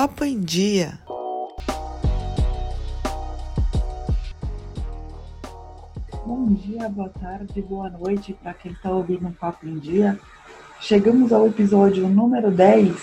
Papo em Dia. Bom dia, boa tarde, boa noite para quem está ouvindo um Papo em Dia. Chegamos ao episódio número 10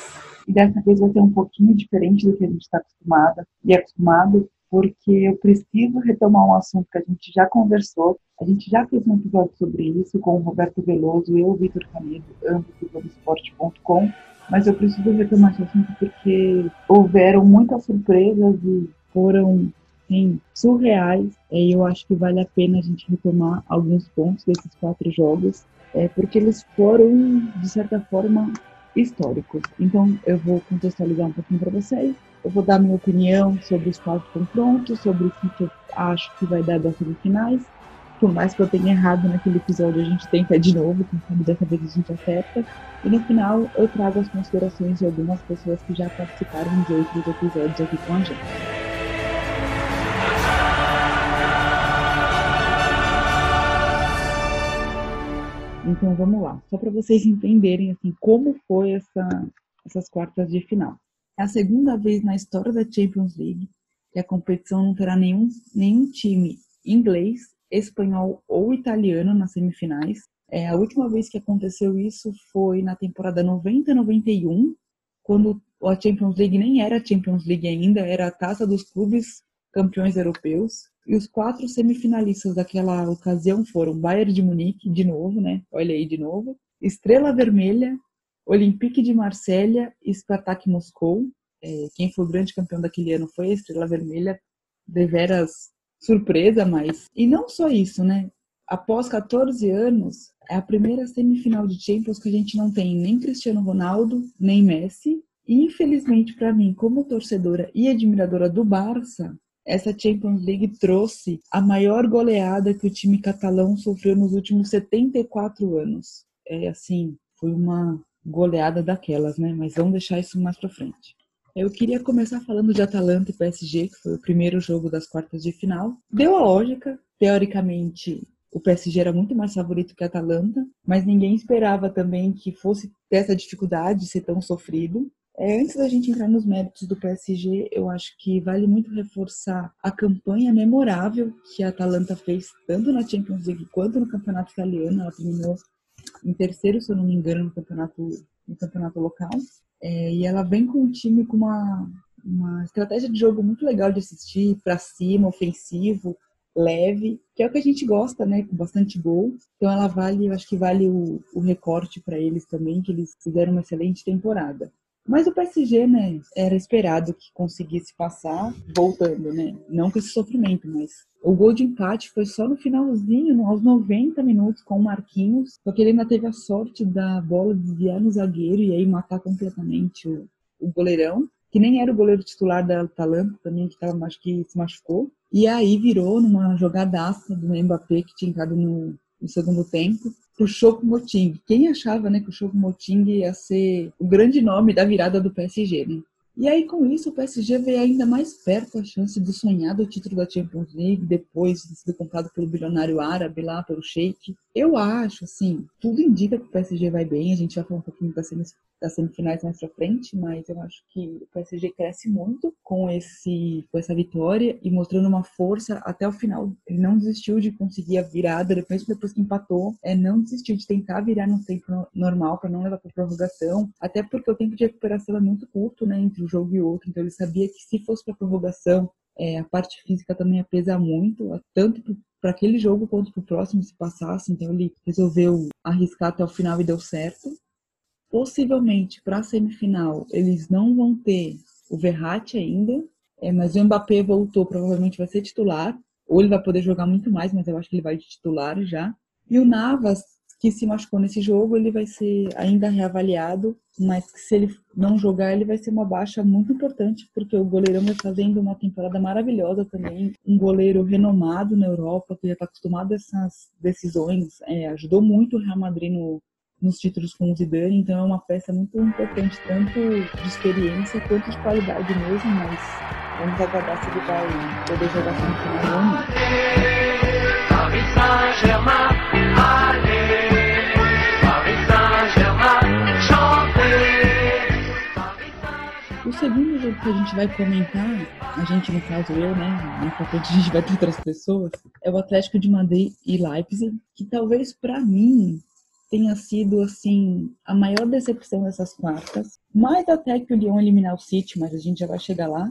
e dessa vez vai ser um pouquinho diferente do que a gente está acostumada e acostumado, porque eu preciso retomar um assunto que a gente já conversou. A gente já fez um episódio sobre isso com o Roberto Veloso e eu, Vitor Canedo, ambos do Globoesporte.com, mas eu preciso retomar esse assunto porque houveram muitas surpresas e foram sim, surreais. E eu acho que vale a pena a gente retomar alguns pontos desses quatro jogos, é, porque eles foram, de certa forma, históricos. Então, eu vou contextualizar um pouquinho para vocês. Eu vou dar minha opinião sobre os quatro confrontos, sobre o que eu acho que vai dar das semifinais. Por mais que eu tenha errado naquele episódio, a gente tenta de novo, quem sabe dessa vez a gente acerta. E no final, eu trago as considerações de algumas pessoas que já participaram de outros episódios aqui com a gente. Então vamos lá, só para vocês entenderem assim como foi essa, essas quartas de final. É a segunda vez na história da Champions League que a competição não terá nenhum, nenhum time inglês, espanhol ou italiano nas semifinais. É, a última vez que aconteceu isso foi na temporada 90-91, quando a Champions League nem era Champions League ainda, era a taça dos clubes campeões europeus. E os quatro semifinalistas daquela ocasião foram Bayern de Munique, de novo, né? Olha aí de novo. Estrela Vermelha, Olympique de Marselha e Spartak Moscou. É, quem foi o grande campeão daquele ano foi a Estrela Vermelha. Deveras surpresa, mas... E não só isso, né? Após 14 anos, é a primeira semifinal de Champions que a gente não tem nem Cristiano Ronaldo, nem Messi. E, infelizmente para mim, como torcedora e admiradora do Barça, essa Champions League trouxe a maior goleada que o time catalão sofreu nos últimos 74 anos. É assim, foi uma goleada daquelas, né? Mas vamos deixar isso mais para frente. Eu queria começar falando de Atalanta e PSG, que foi o primeiro jogo das quartas de final. Deu a lógica, teoricamente o PSG era muito mais favorito que a Atalanta, mas ninguém esperava também que fosse ter essa dificuldade de ser tão sofrido. É, antes da gente entrar nos méritos do PSG, eu acho que vale muito reforçar a campanha memorável que a Atalanta fez, tanto na Champions League quanto no campeonato italiano. Ela terminou em terceiro, se eu não me engano, no campeonato, no campeonato local. É, e ela vem com um time com uma, uma estratégia de jogo muito legal de assistir, para cima, ofensivo, leve, que é o que a gente gosta, né? Com bastante gol. Então ela vale, eu acho que vale o, o recorte para eles também, que eles fizeram uma excelente temporada. Mas o PSG, né, era esperado que conseguisse passar voltando, né? Não com esse sofrimento, mas o gol de empate foi só no finalzinho, aos 90 minutos, com o Marquinhos. Só que ele ainda teve a sorte da bola desviar no zagueiro e aí matar completamente o, o goleirão, que nem era o goleiro titular da Atalanta também, que tava, acho que se machucou. E aí virou numa jogadaça do Mbappé que tinha entrado no, no segundo tempo pro Choco Moting. Quem achava, né, que o Choco Moting ia ser o grande nome da virada do PSG, né? E aí, com isso, o PSG veio ainda mais perto a chance do título da Champions League, depois de ser comprado pelo bilionário árabe lá, pelo Sheik. Eu acho, assim, tudo indica que o PSG vai bem, a gente vai falar um pouquinho das semifinais mais pra frente, mas eu acho que o PSG cresce muito com, esse, com essa vitória e mostrando uma força até o final. Ele não desistiu de conseguir a virada, depois, depois que empatou, é, não desistiu de tentar virar no tempo normal para não levar para prorrogação, até porque o tempo de recuperação é muito curto, né, entre um jogo e outro. Então ele sabia que se fosse para prorrogação, é, a parte física também ia pesar muito, tanto para aquele jogo quanto para o próximo se passasse. Então ele resolveu arriscar até o final e deu certo. Possivelmente para a semifinal eles não vão ter o Verratti ainda, é, mas o Mbappé voltou, provavelmente vai ser titular. Ou ele vai poder jogar muito mais, mas eu acho que ele vai de titular já. E o Navas que se machucou nesse jogo, ele vai ser ainda reavaliado, mas se ele não jogar, ele vai ser uma baixa muito importante, porque o goleirão vai fazendo uma temporada maravilhosa também, um goleiro renomado na Europa, que já está acostumado a essas decisões, é, ajudou muito o Real Madrid no, nos títulos com o Zidane, então é uma peça muito importante, tanto de experiência quanto de qualidade mesmo, mas vamos aguardar se ele vai poder jogar semifinal ou não. segundo jogo que a gente vai comentar, a gente, no caso eu, né? Na frente a gente vai ter outras pessoas, é o Atlético de Madrid e Leipzig, que talvez para mim tenha sido assim a maior decepção dessas quartas, mais até que o Lyon eliminar o City, mas a gente já vai chegar lá,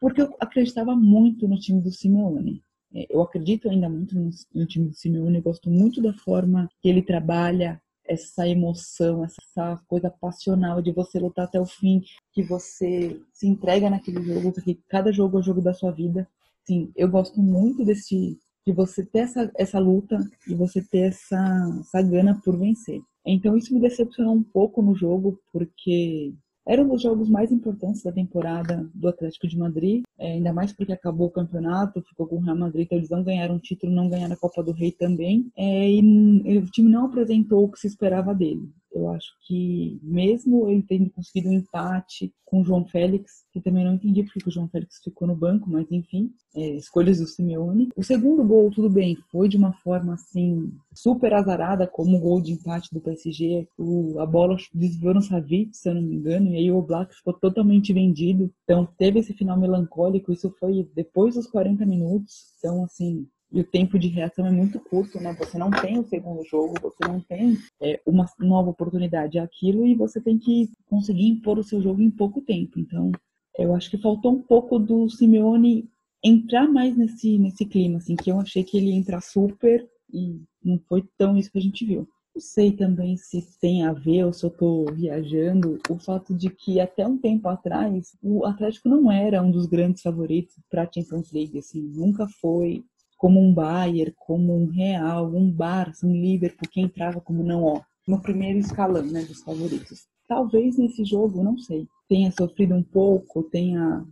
porque eu acreditava muito no time do Simeone. É, eu acredito ainda muito no, time do Simeone, eu gosto muito da forma que ele trabalha, essa emoção, essa coisa passional de você lutar até o fim, que você se entrega naquele jogo, porque cada jogo é o jogo da sua vida. Sim, eu gosto muito desse de você ter essa, essa luta e você ter essa, essa gana por vencer. Então isso me decepcionou um pouco no jogo, porque era um dos jogos mais importantes da temporada do Atlético de Madrid, é, ainda mais porque acabou o campeonato, ficou com o Real Madrid, então eles não ganharam um título, não ganharam a Copa do Rei também, é, e o time não apresentou o que se esperava dele. Eu acho que, mesmo ele tendo conseguido um empate com o João Félix, que também não entendi porque o João Félix ficou no banco, mas enfim, é, escolhas do Simeone. O segundo gol, tudo bem, foi de uma forma assim, super azarada, como o gol de empate do PSG. O, a bola desviou no Savic, se eu não me engano, e aí o Black ficou totalmente vendido. Então teve esse final melancólico, isso foi depois dos 40 minutos. Então, assim, e o tempo de reação é muito curto, né? Você não tem o segundo jogo, você não tem é, uma nova oportunidade aquilo e você tem que conseguir impor o seu jogo em pouco tempo. Então, eu acho que faltou um pouco do Simeone entrar mais nesse, nesse clima, assim, que eu achei que ele ia entrar super e não foi tão isso que a gente viu. Não sei também se tem a ver ou se eu tô viajando o fato de que até um tempo atrás o Atlético não era um dos grandes favoritos para a Champions League, assim, nunca foi como um Bayern, como um Real, um Barça, um Liverpool, que entrava como não ó, no primeiro escalão né, dos favoritos. Talvez nesse jogo, não sei, tenha sofrido um pouco, tenha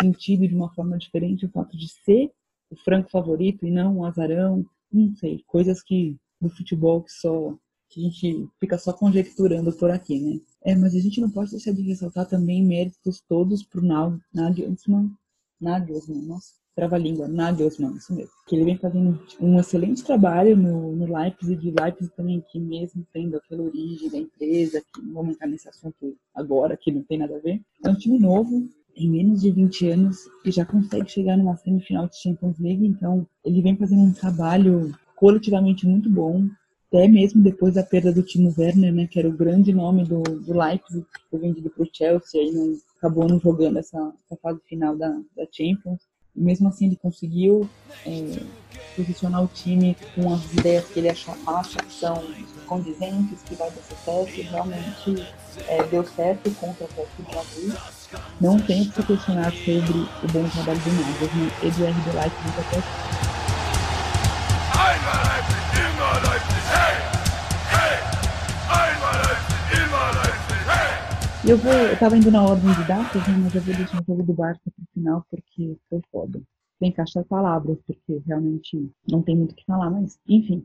sentido de uma forma diferente o fato de ser o franco favorito e não o azarão, não sei, coisas que do futebol que só que a gente fica só conjecturando por aqui, né? É, mas a gente não pode deixar de ressaltar também méritos todos pro Nagelsmann, Nagelsmann, nossa, trava-língua, Nagelsmann, isso mesmo. Que ele vem fazendo um excelente trabalho no, no Leipzig, e Leipzig também, que mesmo tendo aquela origem da empresa, que não vamos entrar nesse assunto agora, que não tem nada a ver, é um time novo, em menos de 20 anos, que já consegue chegar numa semifinal de Champions League, então ele vem fazendo um trabalho coletivamente muito bom, até mesmo depois da perda do Timo Werner, né, que era o grande nome do, do Leipzig, que foi vendido para o Chelsea, aí não, acabou não jogando essa, essa fase final da, da Champions. Mesmo assim ele conseguiu é, posicionar o time com as ideias que ele acha, acha que são condizentes, que vai dar sucesso, realmente é, deu certo contra o Atlético de Madrid. Não tem que questionar sobre o bom trabalho do Nagelsmann e do RB Leipzig até Eu vou, eu tava indo na ordem de datas, né, mas eu vou deixar o jogo do Barça pro final, porque foi foda. Tem achar palavras, porque realmente não tem muito o que falar, mas enfim.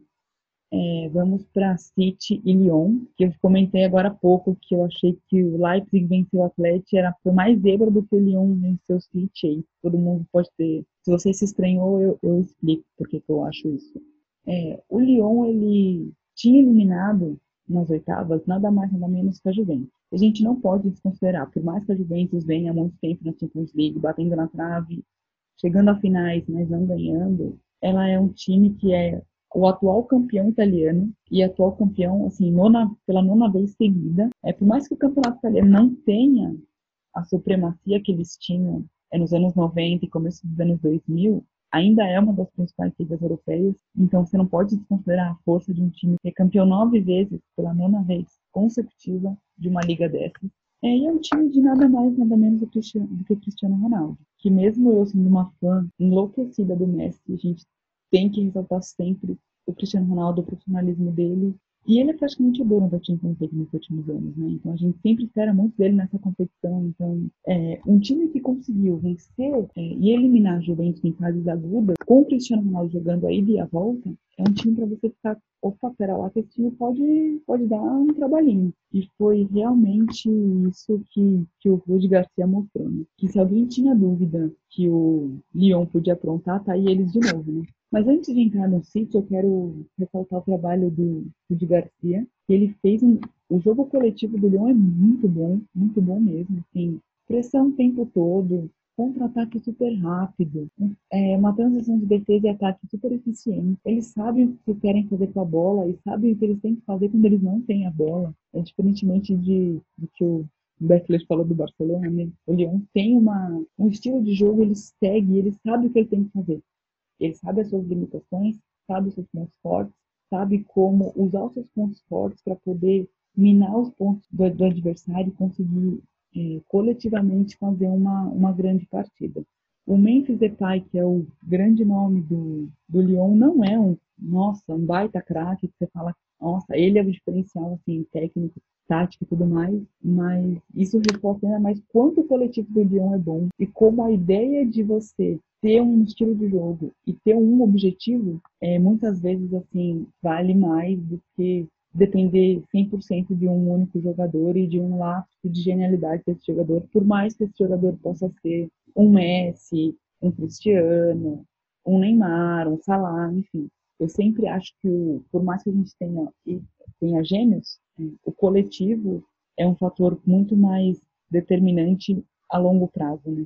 É, vamos para City e Lyon, que eu comentei agora há pouco que eu achei que o Leipzig venceu o Atlético, era foi mais zebra do que o Lyon venceu o City. Aí todo mundo pode ter. Se você se estranhou, eu, eu explico porque que eu acho isso. É, o Lyon ele tinha eliminado nas oitavas nada mais nada menos que a Juventus. A gente não pode desconsiderar, por mais que a Juventus venha há muito tempo na Champions League, batendo na trave, chegando a finais, mas não ganhando, ela é um time que é o atual campeão italiano e atual campeão, assim, nona, pela nona vez seguida. É, por mais que o campeonato italiano não tenha a supremacia que eles tinham é, nos anos 90 e começo dos anos 2000, ainda é uma das principais ligas europeias. Então, você não pode desconsiderar a força de um time que é campeão nove vezes, pela nona vez consecutiva, de uma liga dessas. É, e é um time de nada mais, nada menos do, do que o Cristiano Ronaldo. Que mesmo eu sendo uma fã enlouquecida do Messi, a gente tem que ressaltar sempre o Cristiano Ronaldo, o profissionalismo dele. E ele é praticamente o dono da Champions League nos últimos anos, né? Então a gente sempre espera muito dele nessa competição. Então, é, um time que conseguiu vencer é, e eliminar a Juventus em fases agudas, com o Cristiano Ronaldo jogando a ida e a volta, é um time para você ficar, opa, pera lá, que esse time pode, pode dar um trabalhinho. E foi realmente isso que, que o Rudi Garcia mostrou, né? Que se alguém tinha dúvida que o Lyon podia aprontar, tá aí eles de novo, né? Mas antes de entrar no sítio, eu quero ressaltar o trabalho do Rudi Garcia, que ele fez um, o jogo coletivo do Leão é muito bom, muito bom mesmo. Assim, pressão o tempo todo, contra-ataque super rápido, é, uma transição de defesa e ataque super eficiente. Eles sabem o que querem fazer com a bola e sabem o que eles têm que fazer quando eles não têm a bola. É diferentemente de, de que o Beckler falou do Barcelona, né? o Leão tem uma, um estilo de jogo, ele segue, ele sabe o que ele tem que fazer. Ele sabe as suas limitações, sabe os seus pontos fortes, sabe como usar os seus pontos fortes para poder minar os pontos do, do adversário e conseguir é, coletivamente fazer uma, uma grande partida. O Memphis Depay, que é o grande nome do, do Lyon, não é um, nossa, um baita craque que você fala, nossa, ele é o diferencial, assim, técnico, tático e tudo mais, mas isso reforça ainda mais quanto o coletivo do Lyon é bom e como a ideia de você ter um estilo de jogo e ter um objetivo, é, muitas vezes, assim, vale mais do que depender 100% de um único jogador e de um lapso de genialidade desse jogador, por mais que esse jogador possa ser um Messi, um Cristiano, um Neymar, um Salah, enfim. Eu sempre acho que, o, por mais que a gente tenha, tenha gêmeos, o coletivo é um fator muito mais determinante a longo prazo, né?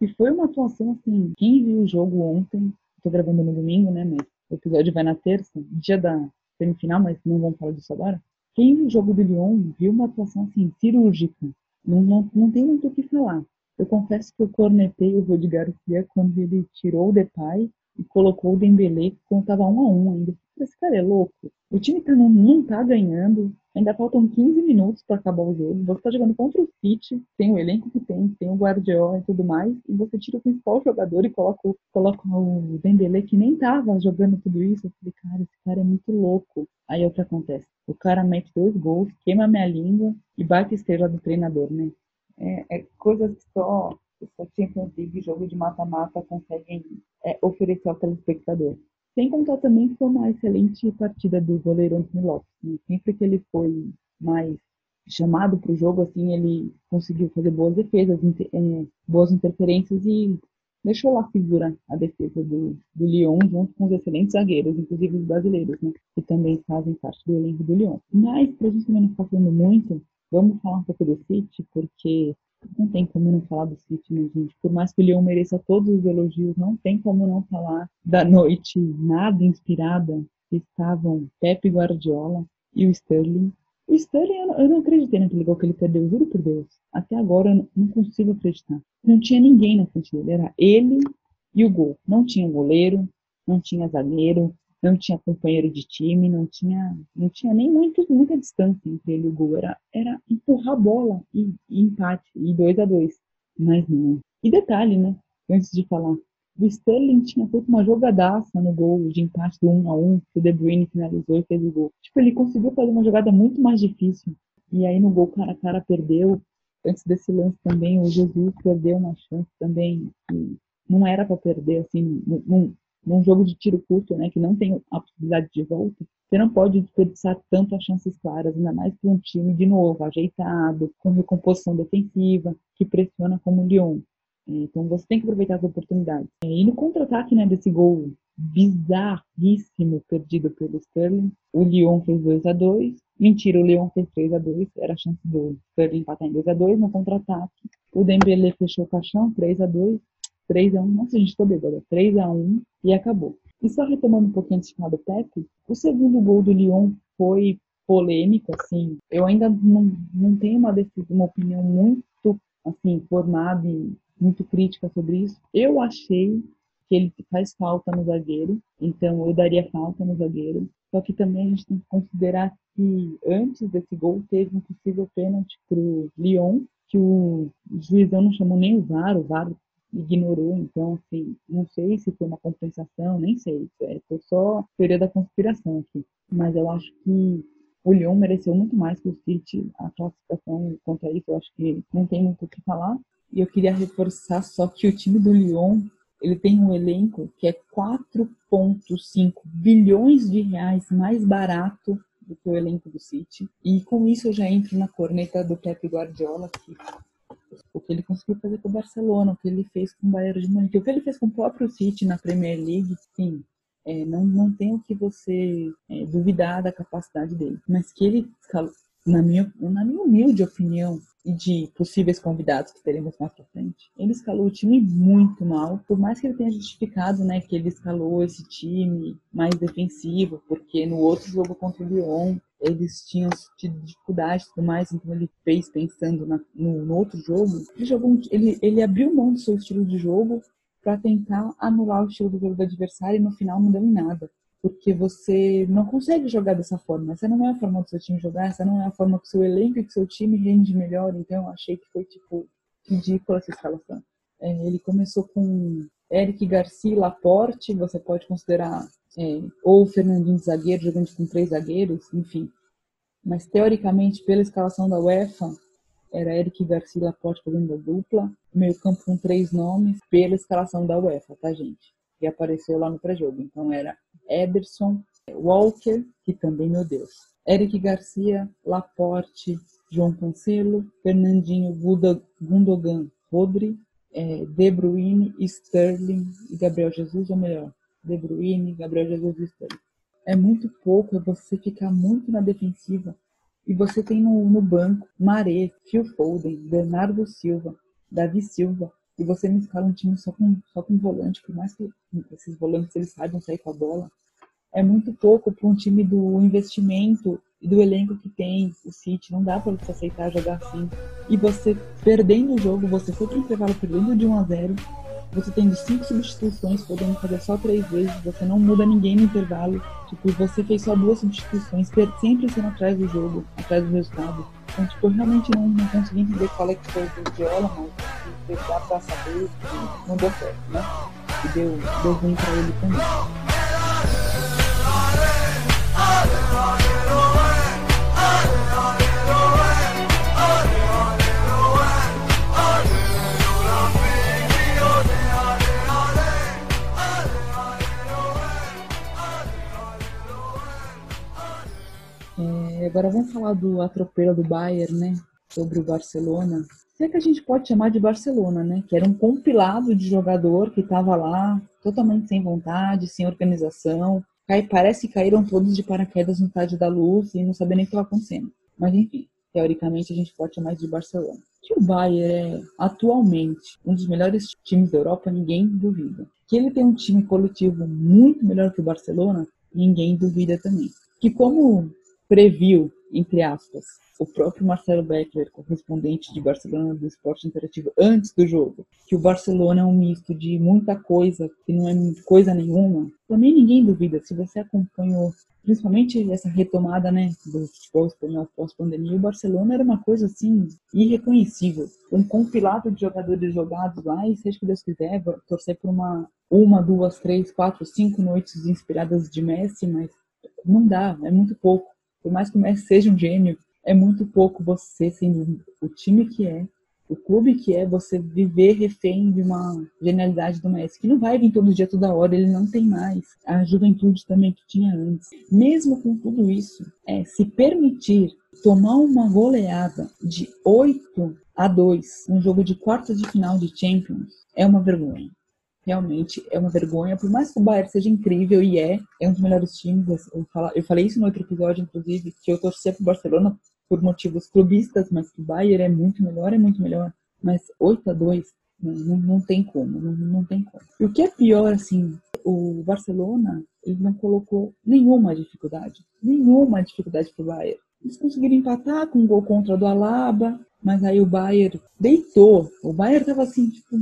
E foi uma atuação assim, quem viu o jogo ontem, estou gravando no domingo, né, mas o episódio vai na terça, dia da semifinal, mas não vamos falar disso agora. Quem viu o jogo do Lyon viu uma atuação assim, cirúrgica. Não, não, não tem muito o que falar. Eu confesso que eu cornetei o Rodi Garcia quando ele tirou o Depay e colocou o Dembele quando estava um a um ainda. Esse cara é louco. O time tá, não, não tá ganhando. Ainda faltam 15 minutos para acabar o jogo. Você tá jogando contra o City, tem o elenco que tem, tem o Guardiola e tudo mais, e você tira o principal jogador e coloca, coloca o Dembele que nem tava jogando tudo isso. Eu falei, cara, esse cara é muito louco. Aí é o que acontece? O cara mete dois gols, queima minha língua e bate estrela do treinador, né? É, é coisas que só, só Champions League, jogo de mata-mata conseguem é, oferecer ao telespectador. Sem contar também que foi uma excelente partida do goleiro Anthony Lopes. Né? Sempre que ele foi mais chamado para o jogo, assim, ele conseguiu fazer boas defesas, é, boas interferências e deixou lá figura a defesa do, do Lyon, junto com os excelentes zagueiros, inclusive os brasileiros, né, que também fazem parte do elenco do Lyon. Mas, para a gente também não ficar falando muito, vamos falar um pouco do City, porque não tem como não falar do City, né, gente? Por mais que o Leão mereça todos os elogios, não tem como não falar da noite nada inspirada que estavam Pepe Guardiola e o Sterling. O Sterling, eu não acreditei naquele gol que ele perdeu, juro por Deus. Até agora eu não consigo acreditar. Não tinha ninguém na frente dele, era ele e o gol. Não tinha goleiro, não tinha zagueiro, não tinha companheiro de time, não tinha, não tinha nem muito, muita distância entre ele e o gol. Era, era empurrar a bola e, e empate, e 2 a 2 Mas não. E detalhe, né? Antes de falar, o Sterling tinha feito uma jogadaça no gol de empate do 1 a 1 que o De Bruyne finalizou e fez o gol. Tipo, ele conseguiu fazer uma jogada muito mais difícil. E aí no gol cara a cara perdeu. Antes desse lance também, o Jesus perdeu uma chance também que não era para perder, assim, não, num jogo de tiro curto, né, que não tem a possibilidade de volta, você não pode desperdiçar tanto as chances claras, ainda mais para um time, de novo, ajeitado, com recomposição defensiva, que pressiona como o Lyon. Então você tem que aproveitar as oportunidades. E no contra-ataque né, desse gol bizarríssimo perdido pelo Sterling, o Lyon fez 2 a 2 Mentira, o Lyon fez 3 a 2 era a chance do Sterling empatar em 2 a 2 no contra-ataque. O Dembélé fechou o caixão, 3 a 2 3x1, nossa, gente tô bêbada, 3x1 e acabou. E só retomando um pouquinho antes de falar do Pepe, o segundo gol do Lyon foi polêmico, assim, eu ainda não, não tenho uma, uma opinião muito, assim, formada e muito crítica sobre isso. Eu achei que ele faz falta no zagueiro, então eu daria falta no zagueiro. Só que também a gente tem que considerar que antes desse gol teve um possível pênalti pro Lyon, que o juizão não chamou nem o VAR, o VAR ignorou, então, assim, não sei se foi uma compensação, nem sei, é, foi só teoria da conspiração aqui. Mas eu acho que o Lyon mereceu muito mais que o City, a classificação contra isso, eu acho que não tem muito o que falar. E eu queria reforçar só que o time do Lyon, ele tem um elenco que é 4,5 bilhões de reais mais barato do que o elenco do City. E com isso eu já entro na corneta do Pep Guardiola, que o que ele conseguiu fazer com o Barcelona, o que ele fez com o Bayern de Munique, o que ele fez com o próprio City na Premier League, sim, é, não, não tem o que você é, duvidar da capacidade dele. Mas que ele na minha, na minha humilde opinião, e de possíveis convidados que teremos mais pra frente, ele escalou o time muito mal, por mais que ele tenha justificado, né, que ele escalou esse time mais defensivo, porque no outro jogo contra o Lyon eles tinham tido dificuldade e tudo mais, então ele fez pensando na, no, no, outro jogo. Ele, jogou, ele, ele abriu mão do seu estilo de jogo para tentar anular o estilo do jogo do adversário e no final não deu em nada porque você não consegue jogar dessa forma. Essa não é a forma do seu time jogar, essa não é a forma que o seu elenco e que o seu time rende melhor. Então, eu achei que foi, tipo, ridícula essa escalação. É, ele começou com Eric Garcia Laporte, você pode considerar, é, ou Fernandinho de zagueiro, jogando com três zagueiros, enfim. Mas, teoricamente, pela escalação da UEFA, era Eric Garcia Laporte fazendo a dupla, meio campo com três nomes, pela escalação da UEFA, tá, gente? Que apareceu lá no pré-jogo. Então, era Ederson, Walker, que também, meu Deus, Eric Garcia, Laporte, João Cancelo, Fernandinho Gundogan, Rodri, é, De Bruyne, Sterling e Gabriel Jesus, ou melhor, De Bruyne, Gabriel Jesus e Sterling. É muito pouco, é você ficar muito na defensiva. E você tem no, no banco Maré, Phil Foden, Bernardo Silva, Davi Silva, e você escala um time só com, só com volante, por mais que esses volantes eles saibam sair com a bola, é muito pouco para um time do investimento e do elenco que tem o City. Não dá para você aceitar jogar assim. E você perdendo o jogo, você foi para o intervalo perdendo de 1 a 0 você tem cinco substituições, podendo fazer só três vezes, você não muda ninguém no intervalo. Tipo, você fez só duas substituições, sempre sendo atrás do jogo, atrás do resultado. Então, tipo, eu realmente não, não consegui entender qual é que foi o Viola, mas dá pra saber que não deu certo, né? E deu, deu ruim pra ele também. É, agora vamos falar do atropelo do Bayern, né? Sobre o Barcelona. Se é que a gente pode chamar de Barcelona, né? Que era um compilado de jogador que estava lá totalmente sem vontade, sem organização, Cai, parece que caíram todos de paraquedas no estádio da luz e não sabia nem o que estava acontecendo. Mas enfim, teoricamente a gente pode chamar de Barcelona. Que o Bayern é atualmente um dos melhores times da Europa, ninguém duvida. Que ele tem um time coletivo muito melhor que o Barcelona, ninguém duvida também. Que como previu, entre aspas, o próprio Marcelo Beckler, correspondente de Barcelona do Esporte Interativo, antes do jogo, que o Barcelona é um misto de muita coisa, que não é coisa nenhuma, também ninguém duvida. Se você acompanhou, principalmente essa retomada né, do futebol espanhol pós-pandemia, o Barcelona era uma coisa assim, irreconhecível. Um compilado de jogadores jogados lá, e seja que Deus quiser, torcer por uma, uma, duas, três, quatro, cinco noites inspiradas de Messi, mas não dá, é muito pouco. Por mais que o Messi seja um gênio, é muito pouco você, sendo o time que é, o clube que é, você viver refém de uma genialidade do Messi, que não vai vir todo dia, toda hora, ele não tem mais a juventude também que tinha antes. Mesmo com tudo isso, é se permitir tomar uma goleada de 8 a 2 um jogo de quartas de final de Champions é uma vergonha. Realmente é uma vergonha, por mais que o Bayern seja incrível e é, é um dos melhores times. Eu, eu falei isso no outro episódio, inclusive, que eu torcia pro Barcelona por motivos clubistas, mas que o Bayern é muito melhor, é muito melhor. Mas 8 a 2 não, não, não tem como, não, não tem como. E o que é pior, assim, o Barcelona, ele não colocou nenhuma dificuldade, nenhuma dificuldade pro Bayern. Eles conseguiram empatar com um gol contra do Alaba, mas aí o Bayern deitou. O Bayern tava assim, tipo,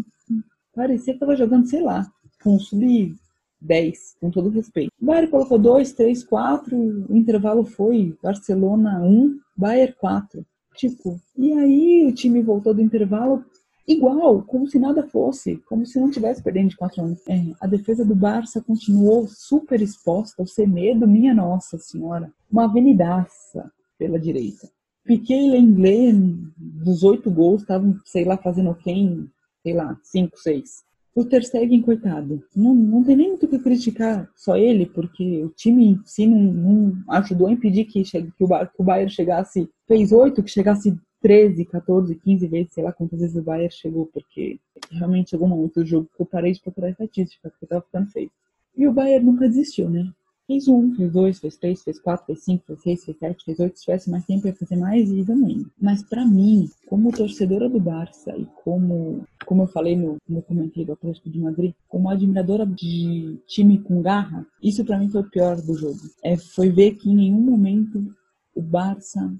parecia que tava jogando, sei lá, com um sub 10, com todo respeito. O Bayern colocou 2, 3, 4, o intervalo foi Barcelona 1, Bayern 4. Tipo, e aí o time voltou do intervalo igual, como se nada fosse, como se não tivesse perdendo de 4 anos. É, a defesa do Barça continuou super exposta, o Semedo, minha nossa senhora, uma avenidaça pela direita. Piquet e Lenglet, dos oito gols, estavam, sei lá, fazendo quem, sei lá, 5, 6 o Ter Stegen, coitado, não, não tem nem muito o que criticar só ele, porque o time em si não, não ajudou a impedir que, chegue, que, o, que o Bayern chegasse, fez oito, que chegasse 13, 14, 15 vezes, sei lá quantas vezes o Bayern chegou, porque realmente chegou um momento do jogo que eu parei de procurar estatística, porque tava ficando feio. E o Bayern nunca desistiu, né? Fez um, fez dois, fez três, fez quatro, fez cinco, fez seis, fez sete, fez oito. Se tivesse mais tempo, ia fazer mais e também. Mas para mim, como torcedora do Barça e como, como eu falei no, no comentário do Atlético de Madrid, como admiradora de time com garra, isso para mim foi o pior do jogo. É, foi ver que em nenhum momento o Barça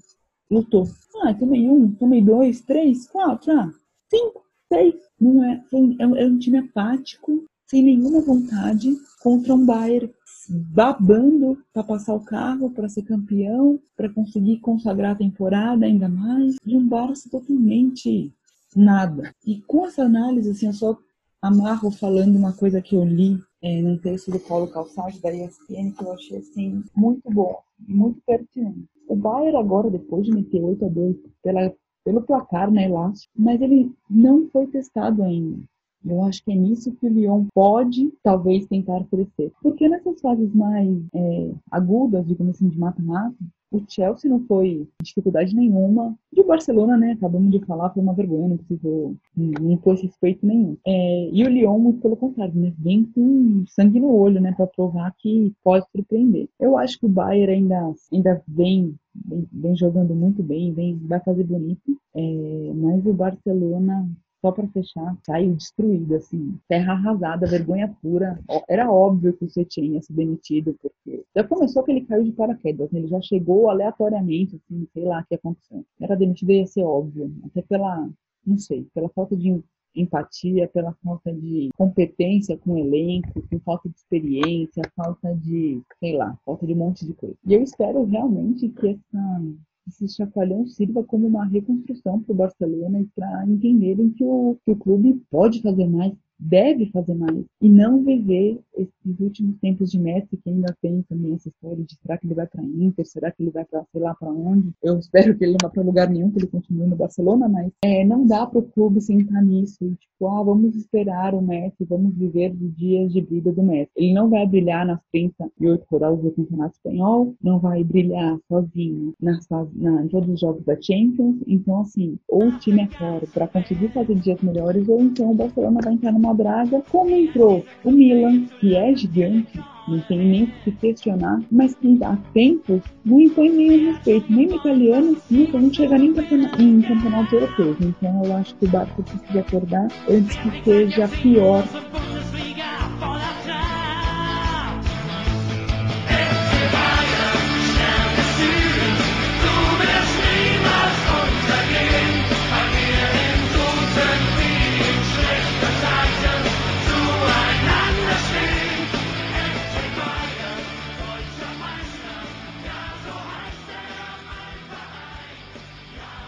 lutou. Ah, tomei um, tomei dois, três, quatro, ah, cinco, seis. Não é, é, é um time apático, sem nenhuma vontade, contra um Bayern babando para passar o carro, para ser campeão, para conseguir consagrar a temporada ainda mais, e um Barça totalmente nada. E com essa análise, assim, eu só amarro falando uma coisa que eu li é, texto do Paulo Calçado, da ESPN, que eu achei assim, muito bom, muito pertinente. O Bayern agora, depois de meter 8 a 2 pela, pelo placar na né, Elástico, mas ele não foi testado ainda. Eu acho que é nisso que o Lyon pode, talvez, tentar crescer. Porque nessas fases mais é, agudas, digamos assim, de mata-mata, o Chelsea não foi dificuldade nenhuma. E o Barcelona, né, acabamos de falar, foi uma vergonha, não precisou, não pôs respeito nenhum. É, e o Lyon, muito pelo contrário, né, vem com sangue no olho, né, para provar que pode surpreender. Eu acho que o Bayern ainda, ainda vem, vem, vem jogando muito bem, vem, vai fazer bonito, é, mas o Barcelona só para fechar, saiu destruído, assim, terra arrasada, vergonha pura. Era óbvio que o Setien ia ser demitido, porque já começou que ele caiu de paraquedas, né? ele já chegou aleatoriamente, assim, sei lá o que aconteceu. Era demitido ia ser óbvio, até pela, não sei, pela falta de empatia, pela falta de competência com o elenco, com falta de experiência, falta de, sei lá, falta de um monte de coisa. E eu espero realmente que essa esse chacoalhão sirva como uma reconstrução para o Barcelona e para entenderem que o, que o clube pode fazer mais, deve fazer mais e não viver esses últimos tempos de Messi que ainda tem também essa história de será que ele vai para Inter, será que ele vai para sei lá para onde? Eu espero que ele não vá para lugar nenhum, que ele continue no Barcelona, mas é, não dá para o clube sentar nisso, tipo, ah, vamos esperar o Messi, vamos viver os dias de brilho do Messi. Ele não vai brilhar nas 38 rodadas do Campeonato Espanhol, não vai brilhar sozinho nas, na, em todos os jogos da Champions, então assim, ou o time é claro para conseguir fazer dias melhores, ou então o Barcelona vai entrar numa Braga, como entrou o Milan, que é gigante, não tem nem o que questionar, mas que há tempos não impõe nenhum respeito, nem no italiano, não, não chega nem em campeonatos europeus. Então eu acho que o Barça precisa acordar antes que seja pior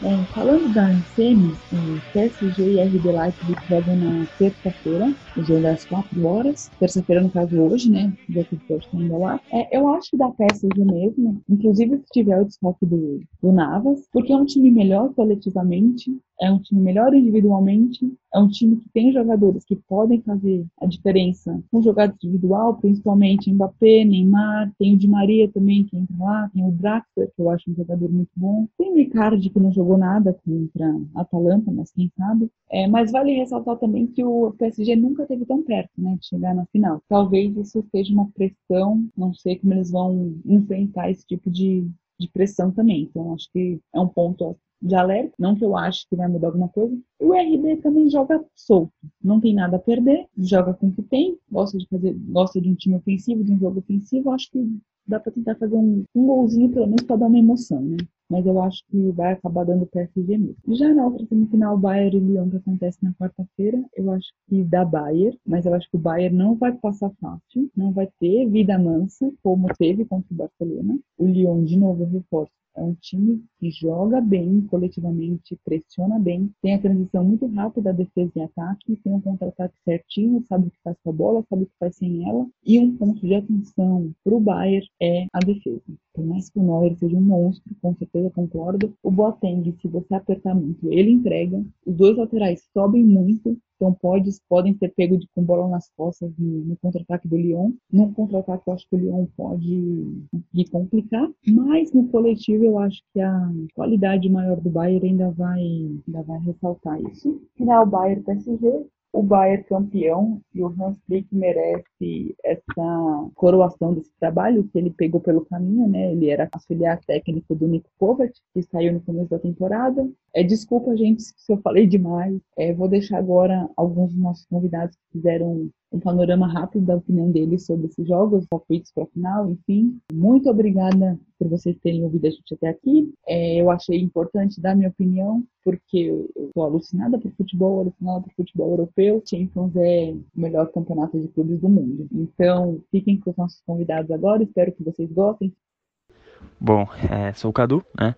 É, falando da semis, o PSG e RB Leipzig jogam na terça-feira, jogo das 4 horas. Terça-feira, no caso, hoje, né? Já que está ainda lá. É, eu acho que dá PSG mesmo, inclusive se tiver o desfoque do, do Navas, porque é um time melhor coletivamente, é um time melhor individualmente, é um time que tem jogadores que podem fazer a diferença com jogada individual, principalmente Mbappé, Neymar, tem o Di Maria também que entra lá, tem o Draxler, que eu acho um jogador muito bom, tem o Icardi que não jogou nada contra a Atalanta, mas quem sabe. É, mas vale ressaltar também que o PSG nunca teve tão perto né, de chegar na final. Talvez isso seja uma pressão, não sei como eles vão enfrentar esse tipo de, de pressão também. Então, acho que é um ponto de alerta, não que eu acho que vai mudar alguma coisa. O RB também joga solto, não tem nada a perder, joga com o que tem, gosta de fazer, gosta de um time ofensivo, de um jogo ofensivo, acho que dá para tentar fazer um, um golzinho pelo menos para dar uma emoção, né? Mas eu acho que vai acabar dando PSG mesmo. Já na outra semifinal, Bayern e Lyon, que acontece na quarta-feira, eu acho que dá Bayern, mas eu acho que o Bayern não vai passar fácil, não vai ter vida mansa, como teve contra o Barcelona. O Lyon, de novo, reforço, é um time que joga bem coletivamente, pressiona bem, tem a transição muito rápida, defesa e ataque, tem um contra-ataque certinho, sabe o que faz com a bola, sabe o que faz sem ela. E um ponto de atenção para o Bayern é a defesa. Por mais que o Neuer seja um monstro, com certeza concordo, o Boateng, se você apertar muito, ele entrega. Os dois laterais sobem muito, então pode, podem ser pegos de, com bola nas costas no, no contra-ataque do Lyon. No contra-ataque eu acho que o Lyon pode conseguir complicar, mas no coletivo eu acho que a qualidade maior do Bayern ainda vai, ainda vai ressaltar isso. Final Bayern PSG, o Bayern campeão e o Hans Flick merece essa coroação desse trabalho que ele pegou pelo caminho, né? Ele era auxiliar técnico do Nico Kovac, que saiu no começo da temporada. É, desculpa, gente, se eu falei demais. É, vou deixar agora alguns dos nossos convidados que fizeram um panorama rápido da opinião deles sobre esses jogos, palpites para a final, enfim. Muito obrigada por vocês terem ouvido a gente até aqui. É, eu achei importante dar minha opinião, porque eu estou alucinada por futebol, alucinada por futebol europeu. Champions é o melhor campeonato de clubes do mundo. Então, fiquem com os nossos convidados agora, espero que vocês gostem. Bom, é, sou o Cadu, né?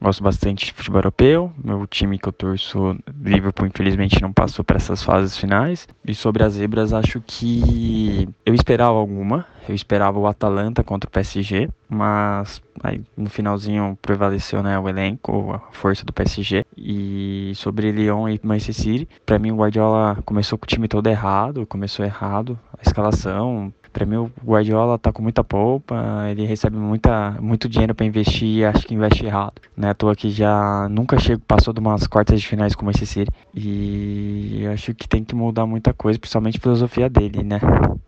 Gosto bastante de futebol europeu. Meu time que eu torço, Liverpool, infelizmente não passou para essas fases finais. E sobre as zebras, acho que eu esperava alguma. Eu esperava o Atalanta contra o PSG, mas aí no finalzinho prevaleceu né, o elenco, a força do PSG. E sobre Lyon e Manchester City, para mim o Guardiola começou com o time todo errado, começou errado a escalação, para mim, o Guardiola tá com muita polpa, ele recebe muita, muito dinheiro para investir e acho que investe errado. Né? À toa que já nunca chego, passou de umas quartas de finais como esse City. E acho que tem que mudar muita coisa, principalmente a filosofia dele, né?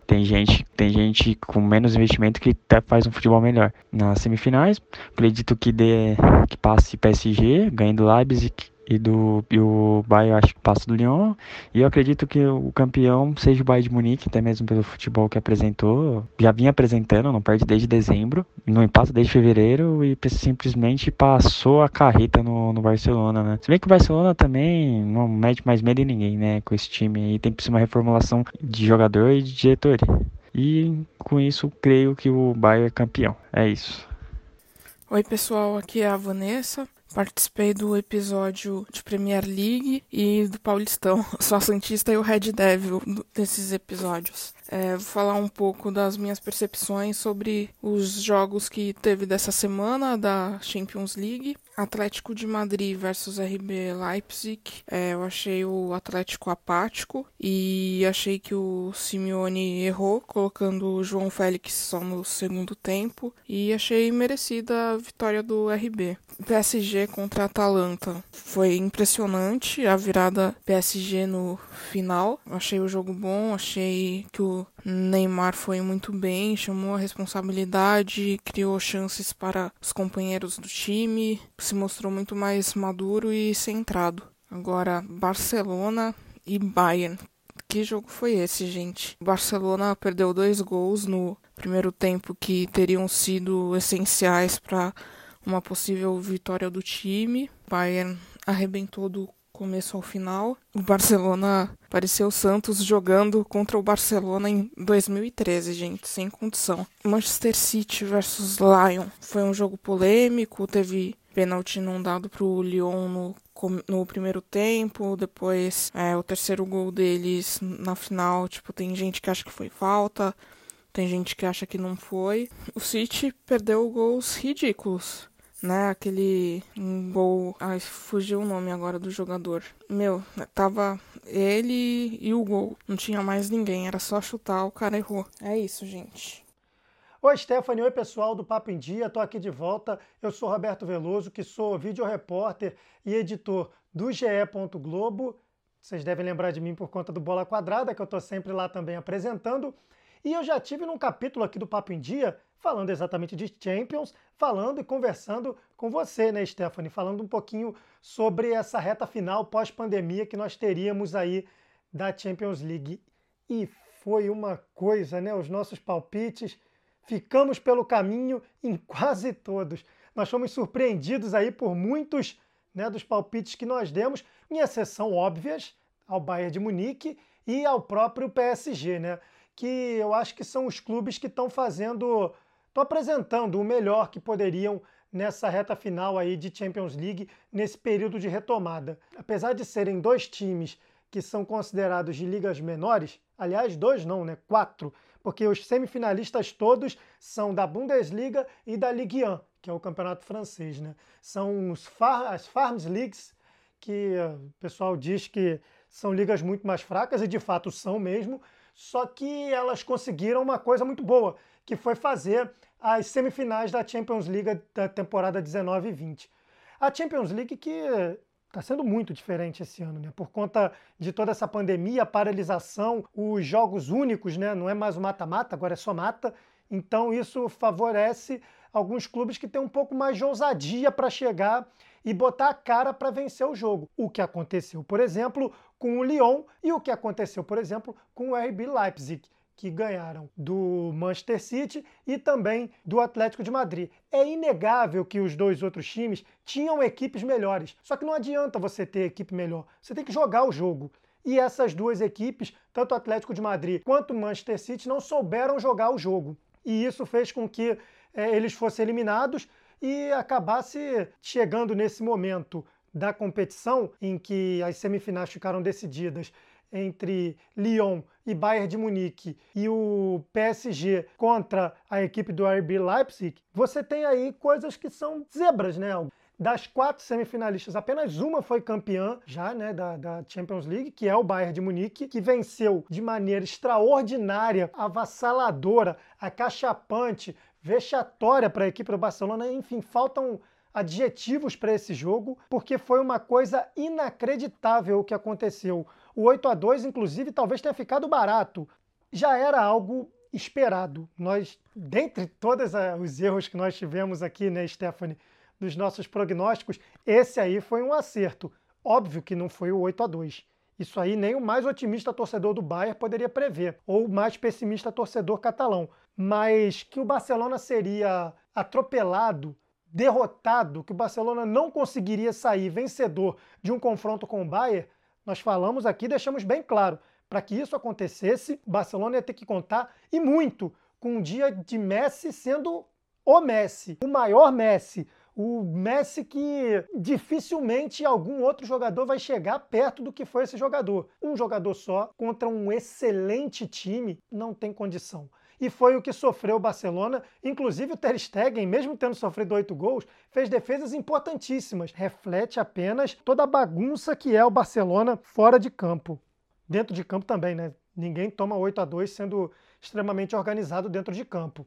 Tem gente, tem gente com menos investimento que até faz um futebol melhor. Nas semifinais, acredito que dê que passe PSG, ganhando Leipzig e do e o Bayern acho que passa do Lyon. E eu acredito que o campeão seja o Bayern de Munique até mesmo pelo futebol que apresentou. Já vinha apresentando não perde desde dezembro não empata desde fevereiro e simplesmente passou a carreta no, no Barcelona né? Se bem que o Barcelona também não mete mais medo em ninguém né com esse time. Aí tem uma reformulação de jogador e de diretoria e com isso creio que o Bayern é campeão. É isso. Oi pessoal, aqui é a Vanessa. Participei do episódio de Premier League e do Paulistão. Sou a Santista e o Red Devil desses episódios. É, vou falar um pouco das minhas percepções sobre os jogos que teve dessa semana da Champions League. Atlético de Madrid versus RB Leipzig. É, eu achei o Atlético apático e achei que o Simeone errou, colocando o João Félix só no segundo tempo. E achei merecida a vitória do RB. PSG contra Atalanta. Foi impressionante a virada PSG no final. Achei o jogo bom, achei que o Neymar foi muito bem, chamou a responsabilidade, criou chances para os companheiros do time, se mostrou muito mais maduro e centrado. Agora, Barcelona e Bayern. Que jogo foi esse, gente? O Barcelona perdeu dois gols no primeiro tempo que teriam sido essenciais para uma possível vitória do time. Bayern arrebentou do começo ao final. O Barcelona pareceu o Santos jogando contra o Barcelona em 2013, gente, sem condição. Manchester City versus Lyon foi um jogo polêmico, teve pênalti não dado pro Lyon no no primeiro tempo, depois é, o terceiro gol deles na final, tipo, tem gente que acha que foi falta, tem gente que acha que não foi. O City perdeu gols ridículos né? Aquele gol. Ai, fugiu o nome agora do jogador. Meu, tava ele e o gol. Não tinha mais ninguém, era só chutar, o cara errou. É isso, gente. Oi, Stephanie. Oi, pessoal do Papo em Dia. Tô aqui de volta. Eu sou Roberto Veloso, que sou vídeo repórter e editor do GE. Globo. Vocês devem lembrar de mim por conta do Bola Quadrada, que eu tô sempre lá também apresentando. E eu já tive num capítulo aqui do Papo em Dia falando exatamente de Champions, falando e conversando com você, né, Stephanie? Falando um pouquinho sobre essa reta final pós-pandemia que nós teríamos aí da Champions League. E foi uma coisa, né? Os nossos palpites, ficamos pelo caminho em quase todos. Nós fomos surpreendidos aí por muitos né, dos palpites que nós demos, em exceção óbvias ao Bayern de Munique e ao próprio PSG, né? Que eu acho que são os clubes que estão fazendo estão apresentando o melhor que poderiam nessa reta final aí de Champions League, nesse período de retomada. Apesar de serem dois times que são considerados de ligas menores, aliás, dois não, né? Quatro, porque os semifinalistas todos são da Bundesliga e da Ligue 1, que é o campeonato francês, né? São far as Farms Leagues, que o pessoal diz que são ligas muito mais fracas, e de fato são mesmo, só que elas conseguiram uma coisa muito boa, que foi fazer as semifinais da Champions League da temporada 19 e 20. A Champions League que Está sendo muito diferente esse ano, né? Por conta de toda essa pandemia, paralisação, os jogos únicos, né? Não é mais o mata-mata, agora é só mata. Então isso favorece alguns clubes que têm um pouco mais de ousadia para chegar e botar a cara para vencer o jogo. O que aconteceu, por exemplo, com o Lyon e o que aconteceu, por exemplo, com o RB Leipzig que ganharam do Manchester City e também do Atlético de Madrid. É inegável que os dois outros times tinham equipes melhores. Só que não adianta você ter equipe melhor. Você tem que jogar o jogo. E essas duas equipes, tanto o Atlético de Madrid quanto o Manchester City, não souberam jogar o jogo. E isso fez com que é, eles fossem eliminados e acabasse chegando nesse momento da competição em que as semifinais ficaram decididas entre Lyon e Bayern de Munique e o PSG contra a equipe do RB Leipzig, você tem aí coisas que são zebras, né? Das quatro semifinalistas, apenas uma foi campeã já né, da, da, Champions League, que é o Bayern de Munique, que venceu de maneira extraordinária, avassaladora, acachapante, vexatória para a equipe do Barcelona. Enfim, faltam adjetivos para esse jogo, porque foi uma coisa inacreditável o que aconteceu. O 8 a 2 inclusive, talvez tenha ficado barato. Já era algo esperado. Nós, dentre todos os erros que nós tivemos aqui, né, Stephanie, dos nossos prognósticos, esse aí foi um acerto. Óbvio que não foi o 8 a 2 isso aí nem o mais otimista torcedor do Bayern poderia prever, ou o mais pessimista torcedor catalão. Mas que o Barcelona seria atropelado derrotado, que o Barcelona não conseguiria sair vencedor de um confronto com o Bayern, nós falamos aqui, deixamos bem claro, para que isso acontecesse, Barcelona ia ter que contar e muito com um dia de Messi sendo o Messi, o maior Messi, o Messi que dificilmente algum outro jogador vai chegar perto do que foi esse jogador. Um jogador só contra um excelente time não tem condição e foi o que sofreu o Barcelona. Inclusive o Ter Stegen, mesmo tendo sofrido oito gols, fez defesas importantíssimas. Reflete apenas toda a bagunça que é o Barcelona fora de campo. Dentro de campo também, né? Ninguém toma 8 a 2 sendo extremamente organizado dentro de campo.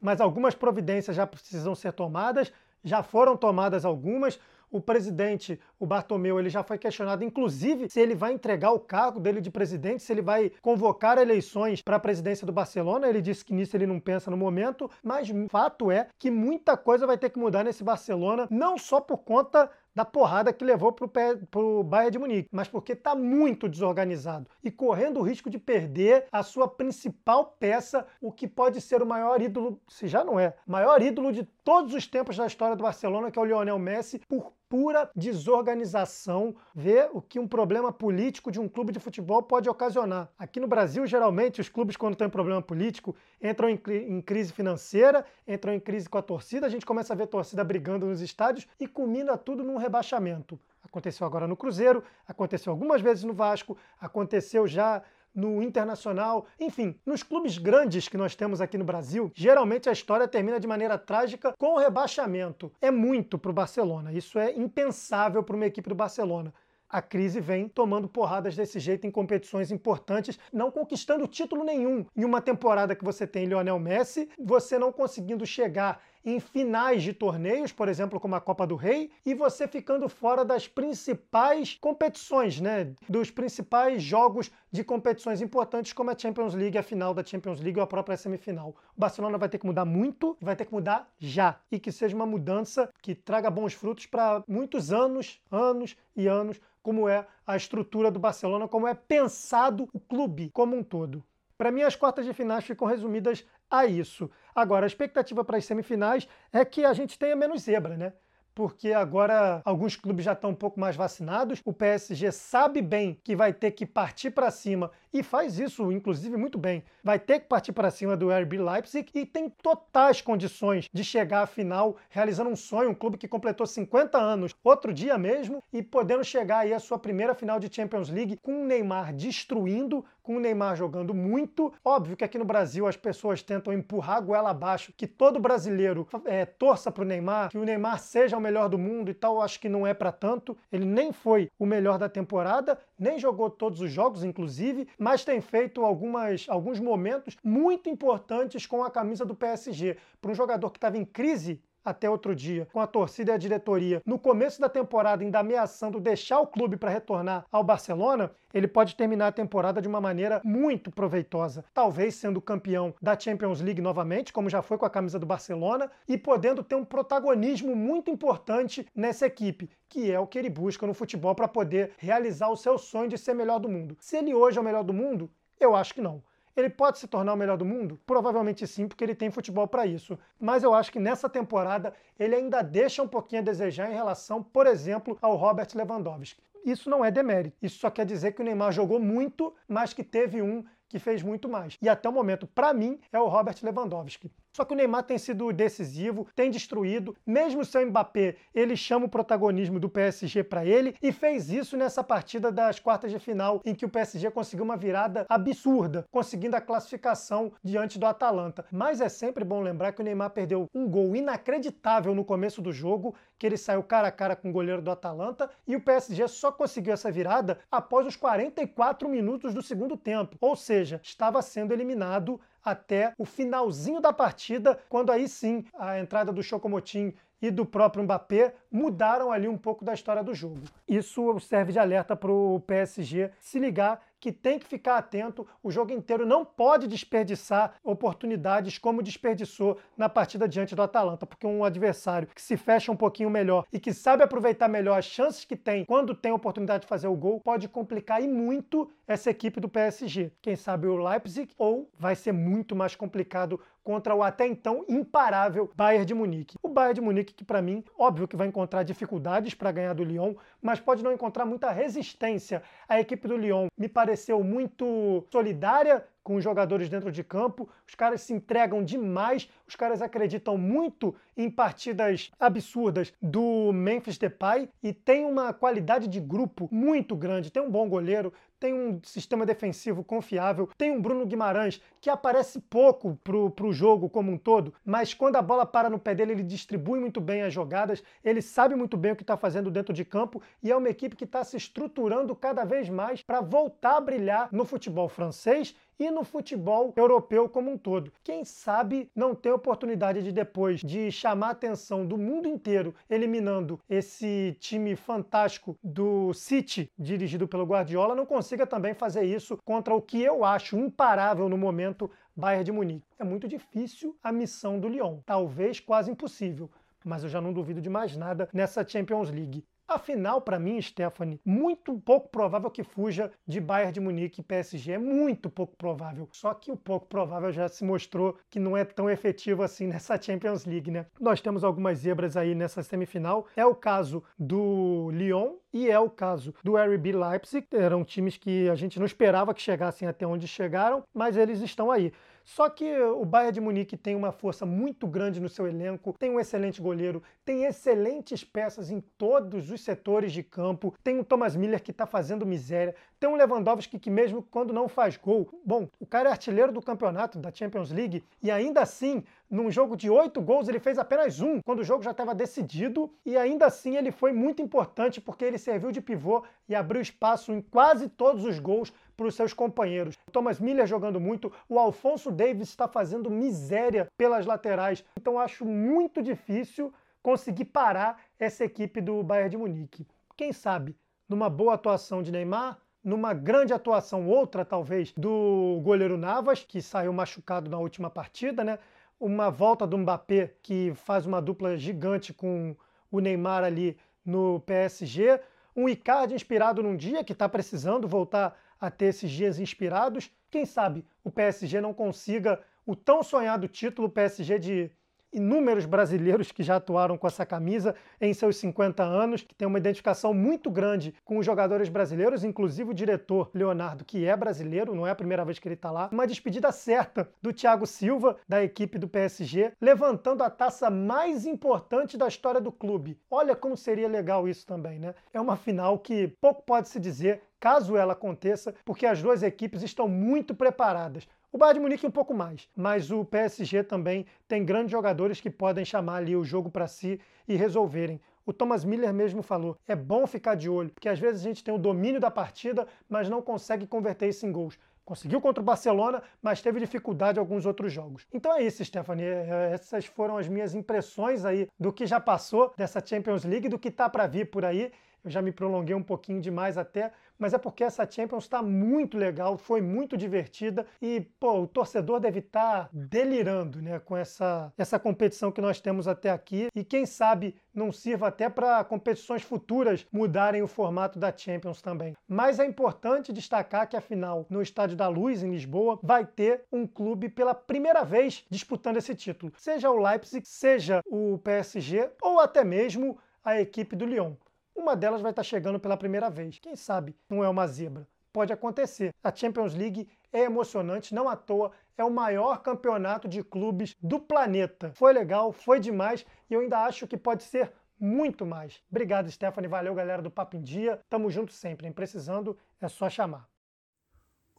Mas algumas providências já precisam ser tomadas, já foram tomadas algumas o presidente, o Bartomeu, ele já foi questionado, inclusive, se ele vai entregar o cargo dele de presidente, se ele vai convocar eleições para a presidência do Barcelona. Ele disse que nisso ele não pensa no momento, mas fato é que muita coisa vai ter que mudar nesse Barcelona, não só por conta da porrada que levou para o Bayern de Munique, mas porque está muito desorganizado e correndo o risco de perder a sua principal peça, o que pode ser o maior ídolo, se já não é, maior ídolo de todos os tempos da história do Barcelona, que é o Lionel Messi, por pura desorganização, ver o que um problema político de um clube de futebol pode ocasionar. Aqui no Brasil, geralmente, os clubes, quando têm problema político, entram em, em crise financeira, entram em crise com a torcida, a gente começa a ver a torcida brigando nos estádios e culmina tudo num rebaixamento. Aconteceu agora no Cruzeiro, aconteceu algumas vezes no Vasco, aconteceu já no Internacional, enfim, nos clubes grandes que nós temos aqui no Brasil, geralmente a história termina de maneira trágica com o rebaixamento. É muito para o Barcelona, isso é impensável para uma equipe do Barcelona a crise vem tomando porradas desse jeito em competições importantes, não conquistando título nenhum. Em uma temporada que você tem Lionel Messi, você não conseguindo chegar em finais de torneios, por exemplo, como a Copa do Rei, e você ficando fora das principais competições, né? Dos principais jogos de competições importantes, como a Champions League, a final da Champions League ou a própria semifinal. O Barcelona vai ter que mudar muito vai ter que mudar já. E que seja uma mudança que traga bons frutos para muitos anos, anos e anos, como é a estrutura do Barcelona, como é pensado o clube como um todo. Para mim, as quartas de finais ficam resumidas a isso. Agora, a expectativa para as semifinais é que a gente tenha menos zebra, né? porque agora alguns clubes já estão um pouco mais vacinados. O PSG sabe bem que vai ter que partir para cima e faz isso, inclusive, muito bem. Vai ter que partir para cima do RB Leipzig e tem totais condições de chegar à final realizando um sonho, um clube que completou 50 anos outro dia mesmo e podendo chegar aí à sua primeira final de Champions League com o Neymar destruindo, com o Neymar jogando muito. Óbvio que aqui no Brasil as pessoas tentam empurrar a goela abaixo, que todo brasileiro é, torça para o Neymar, que o Neymar seja o melhor do mundo e tal. Acho que não é para tanto. Ele nem foi o melhor da temporada, nem jogou todos os jogos, inclusive, mas tem feito algumas, alguns momentos muito importantes com a camisa do PSG. Para um jogador que estava em crise até outro dia, com a torcida e a diretoria, no começo da temporada ainda ameaçando deixar o clube para retornar ao Barcelona, ele pode terminar a temporada de uma maneira muito proveitosa. Talvez sendo campeão da Champions League novamente, como já foi com a camisa do Barcelona, e podendo ter um protagonismo muito importante nessa equipe, que é o que ele busca no futebol para poder realizar o seu sonho de ser melhor do mundo. Se ele hoje é o melhor do mundo, eu acho que não. Ele pode se tornar o melhor do mundo? Provavelmente sim, porque ele tem futebol para isso. Mas eu acho que nessa temporada ele ainda deixa um pouquinho a desejar em relação, por exemplo, ao Robert Lewandowski. Isso não é demérito. Isso só quer dizer que o Neymar jogou muito, mas que teve um que fez muito mais. E até o momento, para mim, é o Robert Lewandowski. Só que o Neymar tem sido decisivo, tem destruído. Mesmo sem Mbappé, ele chama o protagonismo do PSG para ele e fez isso nessa partida das quartas de final, em que o PSG conseguiu uma virada absurda, conseguindo a classificação diante do Atalanta. Mas é sempre bom lembrar que o Neymar perdeu um gol inacreditável no começo do jogo, que ele saiu cara a cara com o goleiro do Atalanta, e o PSG só conseguiu essa virada após os 44 minutos do segundo tempo. Ou seja, estava sendo eliminado até o finalzinho da partida, quando aí sim a entrada do Chocomotim e do próprio Mbappé mudaram ali um pouco da história do jogo. Isso serve de alerta para o PSG se ligar que tem que ficar atento, o jogo inteiro não pode desperdiçar oportunidades como desperdiçou na partida diante do Atalanta, porque um adversário que se fecha um pouquinho melhor e que sabe aproveitar melhor as chances que tem quando tem oportunidade de fazer o gol, pode complicar e muito essa equipe do PSG. Quem sabe o Leipzig ou vai ser muito mais complicado contra o até então imparável Bayern de Munique. O Bayern de Munique que para mim, óbvio que vai encontrar dificuldades para ganhar do Lyon, mas pode não encontrar muita resistência. A equipe do Lyon me pareceu muito solidária com os jogadores dentro de campo. Os caras se entregam demais, os caras acreditam muito em partidas absurdas do Memphis Depay e tem uma qualidade de grupo muito grande. Tem um bom goleiro, tem um sistema defensivo confiável, tem um Bruno Guimarães que aparece pouco pro, pro jogo como um todo, mas quando a bola para no pé dele, ele distribui muito bem as jogadas, ele sabe muito bem o que está fazendo dentro de campo e é uma equipe que está se estruturando cada vez mais para voltar a brilhar no futebol francês e no futebol europeu como um todo. Quem sabe não tem oportunidade de depois de chamar a atenção do mundo inteiro, eliminando esse time fantástico do City, dirigido pelo Guardiola, não consiga também fazer isso contra o que eu acho imparável no momento Bayern de Munique. É muito difícil a missão do Lyon, talvez quase impossível mas eu já não duvido de mais nada nessa Champions League. Afinal, para mim, Stephanie, muito pouco provável que fuja de Bayern de Munique e PSG. É muito pouco provável. Só que o pouco provável já se mostrou que não é tão efetivo assim nessa Champions League, né? Nós temos algumas zebras aí nessa semifinal. É o caso do Lyon e é o caso do RB Leipzig. Eram times que a gente não esperava que chegassem até onde chegaram, mas eles estão aí. Só que o Bayern de Munique tem uma força muito grande no seu elenco, tem um excelente goleiro, tem excelentes peças em todos os setores de campo, tem o Thomas Miller que está fazendo miséria, tem um Lewandowski que mesmo quando não faz gol, bom, o cara é artilheiro do campeonato da Champions League e ainda assim num jogo de oito gols, ele fez apenas um, quando o jogo já estava decidido, e ainda assim ele foi muito importante porque ele serviu de pivô e abriu espaço em quase todos os gols para os seus companheiros. Thomas Miller jogando muito, o Alfonso Davis está fazendo miséria pelas laterais, então acho muito difícil conseguir parar essa equipe do Bayern de Munique. Quem sabe, numa boa atuação de Neymar, numa grande atuação, outra talvez, do goleiro Navas, que saiu machucado na última partida, né? Uma volta do Mbappé, que faz uma dupla gigante com o Neymar ali no PSG, um Icardi inspirado num dia que está precisando voltar a ter esses dias inspirados. Quem sabe o PSG não consiga o tão sonhado título PSG de inúmeros brasileiros que já atuaram com essa camisa em seus 50 anos, que tem uma identificação muito grande com os jogadores brasileiros, inclusive o diretor Leonardo, que é brasileiro, não é a primeira vez que ele está lá. Uma despedida certa do Thiago Silva, da equipe do PSG, levantando a taça mais importante da história do clube. Olha como seria legal isso também, né? É uma final que pouco pode se dizer caso ela aconteça, porque as duas equipes estão muito preparadas. O Bayern de Munique um pouco mais, mas o PSG também tem grandes jogadores que podem chamar ali o jogo para si e resolverem. O Thomas Miller mesmo falou: é bom ficar de olho, porque às vezes a gente tem o domínio da partida, mas não consegue converter isso em gols. Conseguiu contra o Barcelona, mas teve dificuldade em alguns outros jogos. Então é isso, Stephanie. É, essas foram as minhas impressões aí do que já passou dessa Champions League, do que tá para vir por aí. Eu já me prolonguei um pouquinho demais até, mas é porque essa Champions está muito legal, foi muito divertida e pô, o torcedor deve estar tá delirando né, com essa, essa competição que nós temos até aqui. E quem sabe não sirva até para competições futuras mudarem o formato da Champions também. Mas é importante destacar que a final no Estádio da Luz, em Lisboa, vai ter um clube pela primeira vez disputando esse título, seja o Leipzig, seja o PSG ou até mesmo a equipe do Lyon uma delas vai estar chegando pela primeira vez. Quem sabe não é uma zebra? Pode acontecer. A Champions League é emocionante, não à toa, é o maior campeonato de clubes do planeta. Foi legal, foi demais e eu ainda acho que pode ser muito mais. Obrigado, Stephanie. Valeu, galera do Papo em Dia. Tamo junto sempre, hein? Precisando, é só chamar.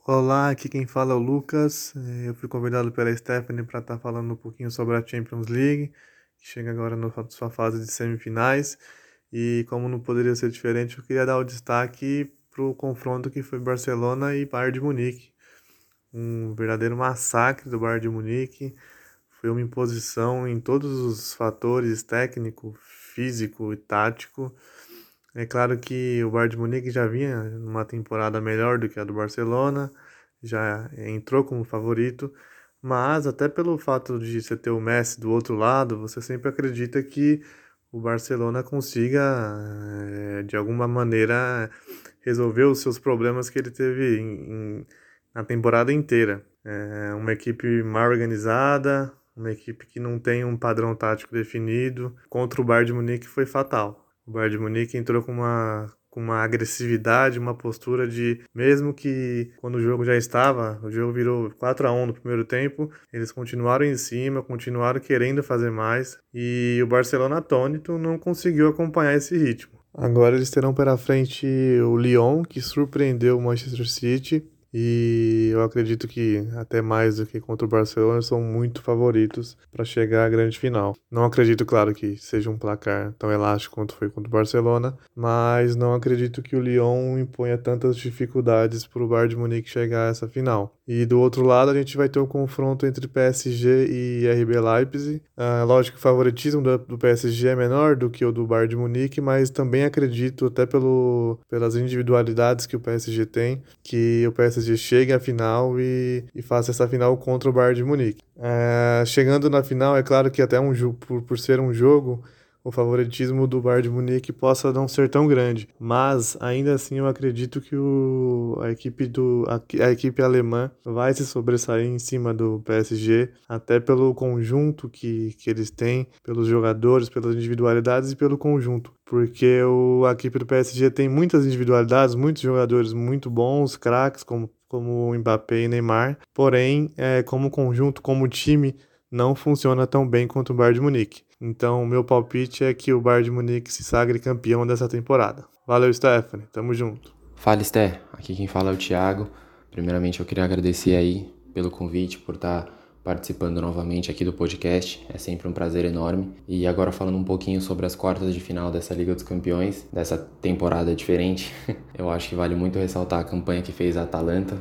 Olá, aqui quem fala é o Lucas. Eu fui convidado pela Stephanie para estar falando um pouquinho sobre a Champions League, que chega agora na sua fase de semifinais. E como não poderia ser diferente, eu queria dar o destaque para o confronto que foi Barcelona e Bayern de Munique. Um verdadeiro massacre do Bayern de Munique. Foi uma imposição em todos os fatores técnico, físico e tático. É claro que o Bayern de Munique já vinha numa temporada melhor do que a do Barcelona, já entrou como favorito, mas até pelo fato de você ter o Messi do outro lado, você sempre acredita que o Barcelona consiga, eh, de alguma maneira, resolver os seus problemas que ele teve em, em, na temporada inteira. É uma equipe mal organizada, uma equipe que não tem um padrão tático definido. Contra o Bayern de Munique foi fatal. O Bayern de Munique entrou com uma com uma agressividade, uma postura de mesmo que quando o jogo já estava, o jogo virou 4 a 1 no primeiro tempo, eles continuaram em cima, continuaram querendo fazer mais e o Barcelona atônito não conseguiu acompanhar esse ritmo. Agora eles terão pela frente o Lyon, que surpreendeu o Manchester City, e eu acredito que até mais do que contra o Barcelona são muito favoritos para chegar à grande final. Não acredito, claro, que seja um placar tão elástico quanto foi contra o Barcelona, mas não acredito que o Lyon imponha tantas dificuldades para o Bayern de Munique chegar a essa final. E do outro lado a gente vai ter um confronto entre PSG e RB Leipzig. Ah, lógico que o favoritismo do PSG é menor do que o do Bayern de Munique, mas também acredito até pelo, pelas individualidades que o PSG tem, que o PSG PSG chegue à final e, e faça essa final contra o Bayern de Munique. É, chegando na final, é claro que até um por, por ser um jogo, o favoritismo do Bayern de Munique possa não ser tão grande, mas ainda assim eu acredito que o, a, equipe do, a, a, equipe alemã vai se sobressair em cima do PSG, até pelo conjunto que, que eles têm, pelos jogadores, pelas individualidades e pelo conjunto, porque o, a equipe do PSG tem muitas individualidades, muitos jogadores muito bons, craques como, como Mbappé e Neymar, porém, é, como conjunto, como time, não funciona tão bem quanto o Bayern de Munique. Então, o meu palpite é que o Bayern de Munique se sagre campeão dessa temporada. Valeu, Stephanie. Tamo junto. Fala, Sté. Aqui quem fala é o Thiago. Primeiramente, eu queria agradecer aí pelo convite, por estar tá participando novamente aqui do podcast. É sempre um prazer enorme. E agora falando um pouquinho sobre as quartas de final dessa Liga dos Campeões, dessa temporada diferente, eu acho que vale muito ressaltar a campanha que fez a Atalanta,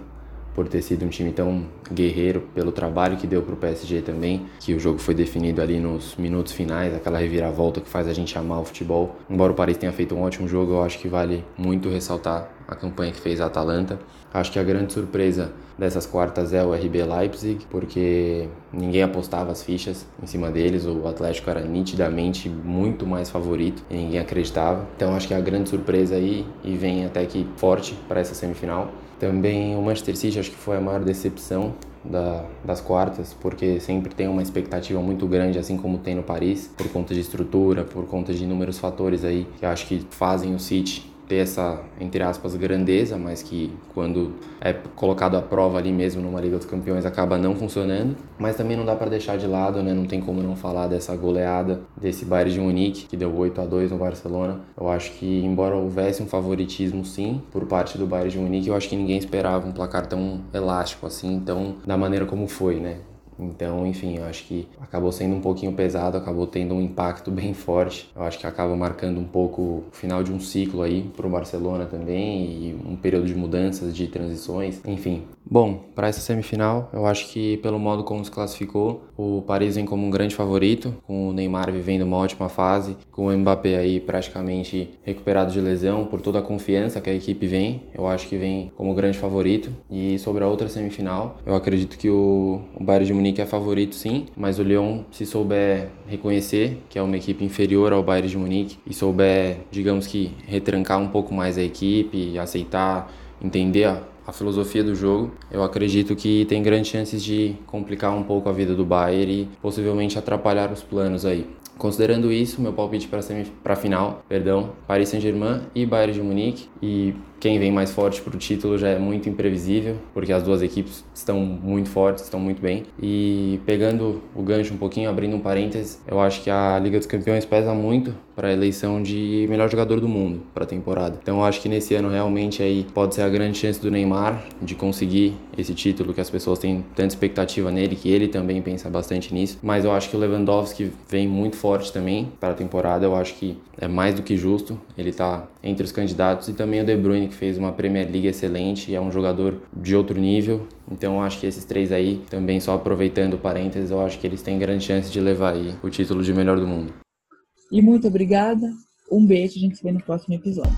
por ter sido um time tão guerreiro, pelo trabalho que deu para o PSG também, que o jogo foi definido ali nos minutos finais, aquela reviravolta que faz a gente amar o futebol. Embora o Paris tenha feito um ótimo jogo, eu acho que vale muito ressaltar a campanha que fez a Atalanta. Acho que a grande surpresa dessas quartas é o RB Leipzig, porque ninguém apostava as fichas em cima deles, o Atlético era nitidamente muito mais favorito e ninguém acreditava. Então acho que é a grande surpresa aí e vem até que forte para essa semifinal. Também o Manchester City acho que foi a maior decepção da, das quartas, porque sempre tem uma expectativa muito grande, assim como tem no Paris, por conta de estrutura, por conta de inúmeros fatores aí que acho que fazem o City ter essa, entre aspas, grandeza, mas que quando é colocado à prova ali mesmo numa Liga dos Campeões acaba não funcionando. Mas também não dá para deixar de lado, né? Não tem como não falar dessa goleada desse Bayern de Munique, que deu 8 a 2 no Barcelona. Eu acho que, embora houvesse um favoritismo sim por parte do Bayern de Munique, eu acho que ninguém esperava um placar tão elástico assim, tão da maneira como foi, né? Então, enfim, eu acho que acabou sendo um pouquinho pesado, acabou tendo um impacto bem forte. Eu acho que acaba marcando um pouco o final de um ciclo aí para o Barcelona também e um período de mudanças, de transições. Enfim, Bom, para essa semifinal, eu acho que pelo modo como se classificou, o Paris vem como um grande favorito, com o Neymar vivendo uma ótima fase, com o Mbappé aí praticamente recuperado de lesão, por toda a confiança que a equipe vem, eu acho que vem como grande favorito. E sobre a outra semifinal, eu acredito que o, o Bayern de Munique é favorito sim, mas o Lyon, se souber reconhecer que é uma equipe inferior ao Bayern de Munique e souber, digamos que, retrancar um pouco mais a equipe, aceitar, entender a a filosofia do jogo, eu acredito que tem grandes chances de complicar um pouco a vida do Bayern e possivelmente atrapalhar os planos aí. Considerando isso, meu palpite para a final, perdão, Paris Saint-Germain e Bayern de Munique e quem vem mais forte para o título já é muito imprevisível, porque as duas equipes estão muito fortes, estão muito bem. E pegando o gancho um pouquinho, abrindo um parênteses, eu acho que a Liga dos Campeões pesa muito para a eleição de melhor jogador do mundo para a temporada. Então eu acho que nesse ano realmente aí pode ser a grande chance do Neymar de conseguir esse título que as pessoas têm tanta expectativa nele, que ele também pensa bastante nisso. Mas eu acho que o Lewandowski vem muito forte também para a temporada. Eu acho que é mais do que justo. Ele está entre os candidatos e também o De Bruyne que fez uma Premier League excelente e é um jogador de outro nível. Então eu acho que esses três aí, também só aproveitando o parênteses, eu acho que eles têm grande chance de levar aí o título de melhor do mundo. E muito obrigada. Um beijo, a gente se vê no próximo episódio.